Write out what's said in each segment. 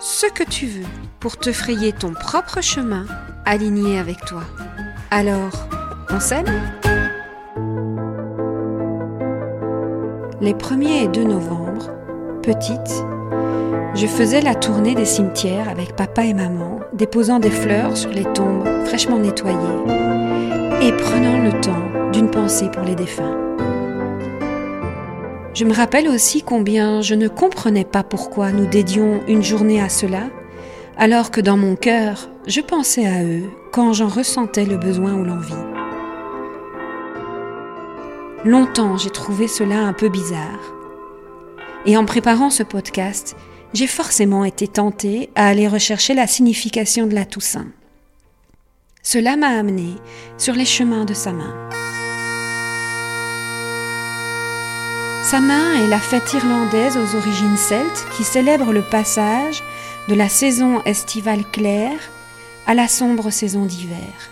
ce que tu veux pour te frayer ton propre chemin aligné avec toi. Alors, on s'aime Les 1er et 2 novembre, petite, je faisais la tournée des cimetières avec papa et maman, déposant des fleurs sur les tombes fraîchement nettoyées et prenant le temps d'une pensée pour les défunts. Je me rappelle aussi combien je ne comprenais pas pourquoi nous dédions une journée à cela, alors que dans mon cœur, je pensais à eux quand j'en ressentais le besoin ou l'envie. Longtemps, j'ai trouvé cela un peu bizarre. Et en préparant ce podcast, j'ai forcément été tentée à aller rechercher la signification de la Toussaint. Cela m'a amené sur les chemins de sa main. Samin est la fête irlandaise aux origines celtes qui célèbre le passage de la saison estivale claire à la sombre saison d'hiver.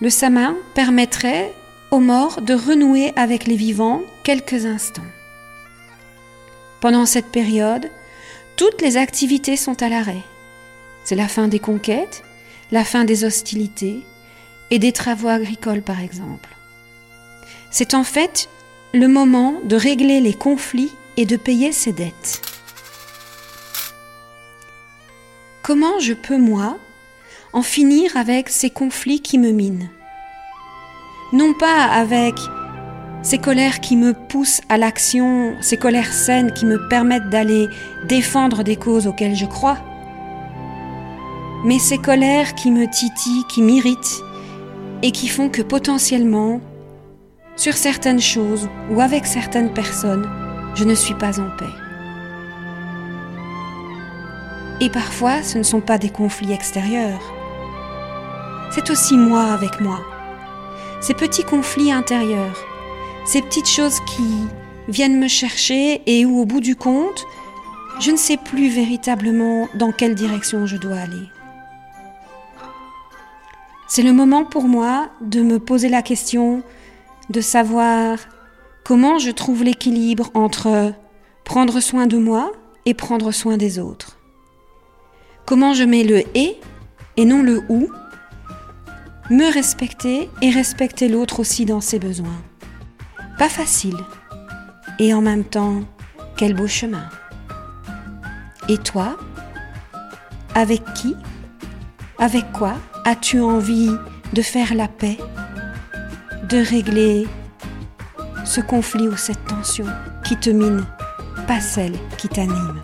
Le Samin permettrait aux morts de renouer avec les vivants quelques instants. Pendant cette période, toutes les activités sont à l'arrêt. C'est la fin des conquêtes, la fin des hostilités et des travaux agricoles par exemple. C'est en fait le moment de régler les conflits et de payer ses dettes. Comment je peux, moi, en finir avec ces conflits qui me minent? Non pas avec ces colères qui me poussent à l'action, ces colères saines qui me permettent d'aller défendre des causes auxquelles je crois, mais ces colères qui me titillent, qui m'irritent et qui font que potentiellement sur certaines choses ou avec certaines personnes, je ne suis pas en paix. Et parfois, ce ne sont pas des conflits extérieurs. C'est aussi moi avec moi. Ces petits conflits intérieurs, ces petites choses qui viennent me chercher et où, au bout du compte, je ne sais plus véritablement dans quelle direction je dois aller. C'est le moment pour moi de me poser la question de savoir comment je trouve l'équilibre entre prendre soin de moi et prendre soin des autres. Comment je mets le et et non le ou. Me respecter et respecter l'autre aussi dans ses besoins. Pas facile. Et en même temps, quel beau chemin. Et toi Avec qui Avec quoi as-tu envie de faire la paix? De régler ce conflit ou cette tension qui te mine, pas celle qui t'anime.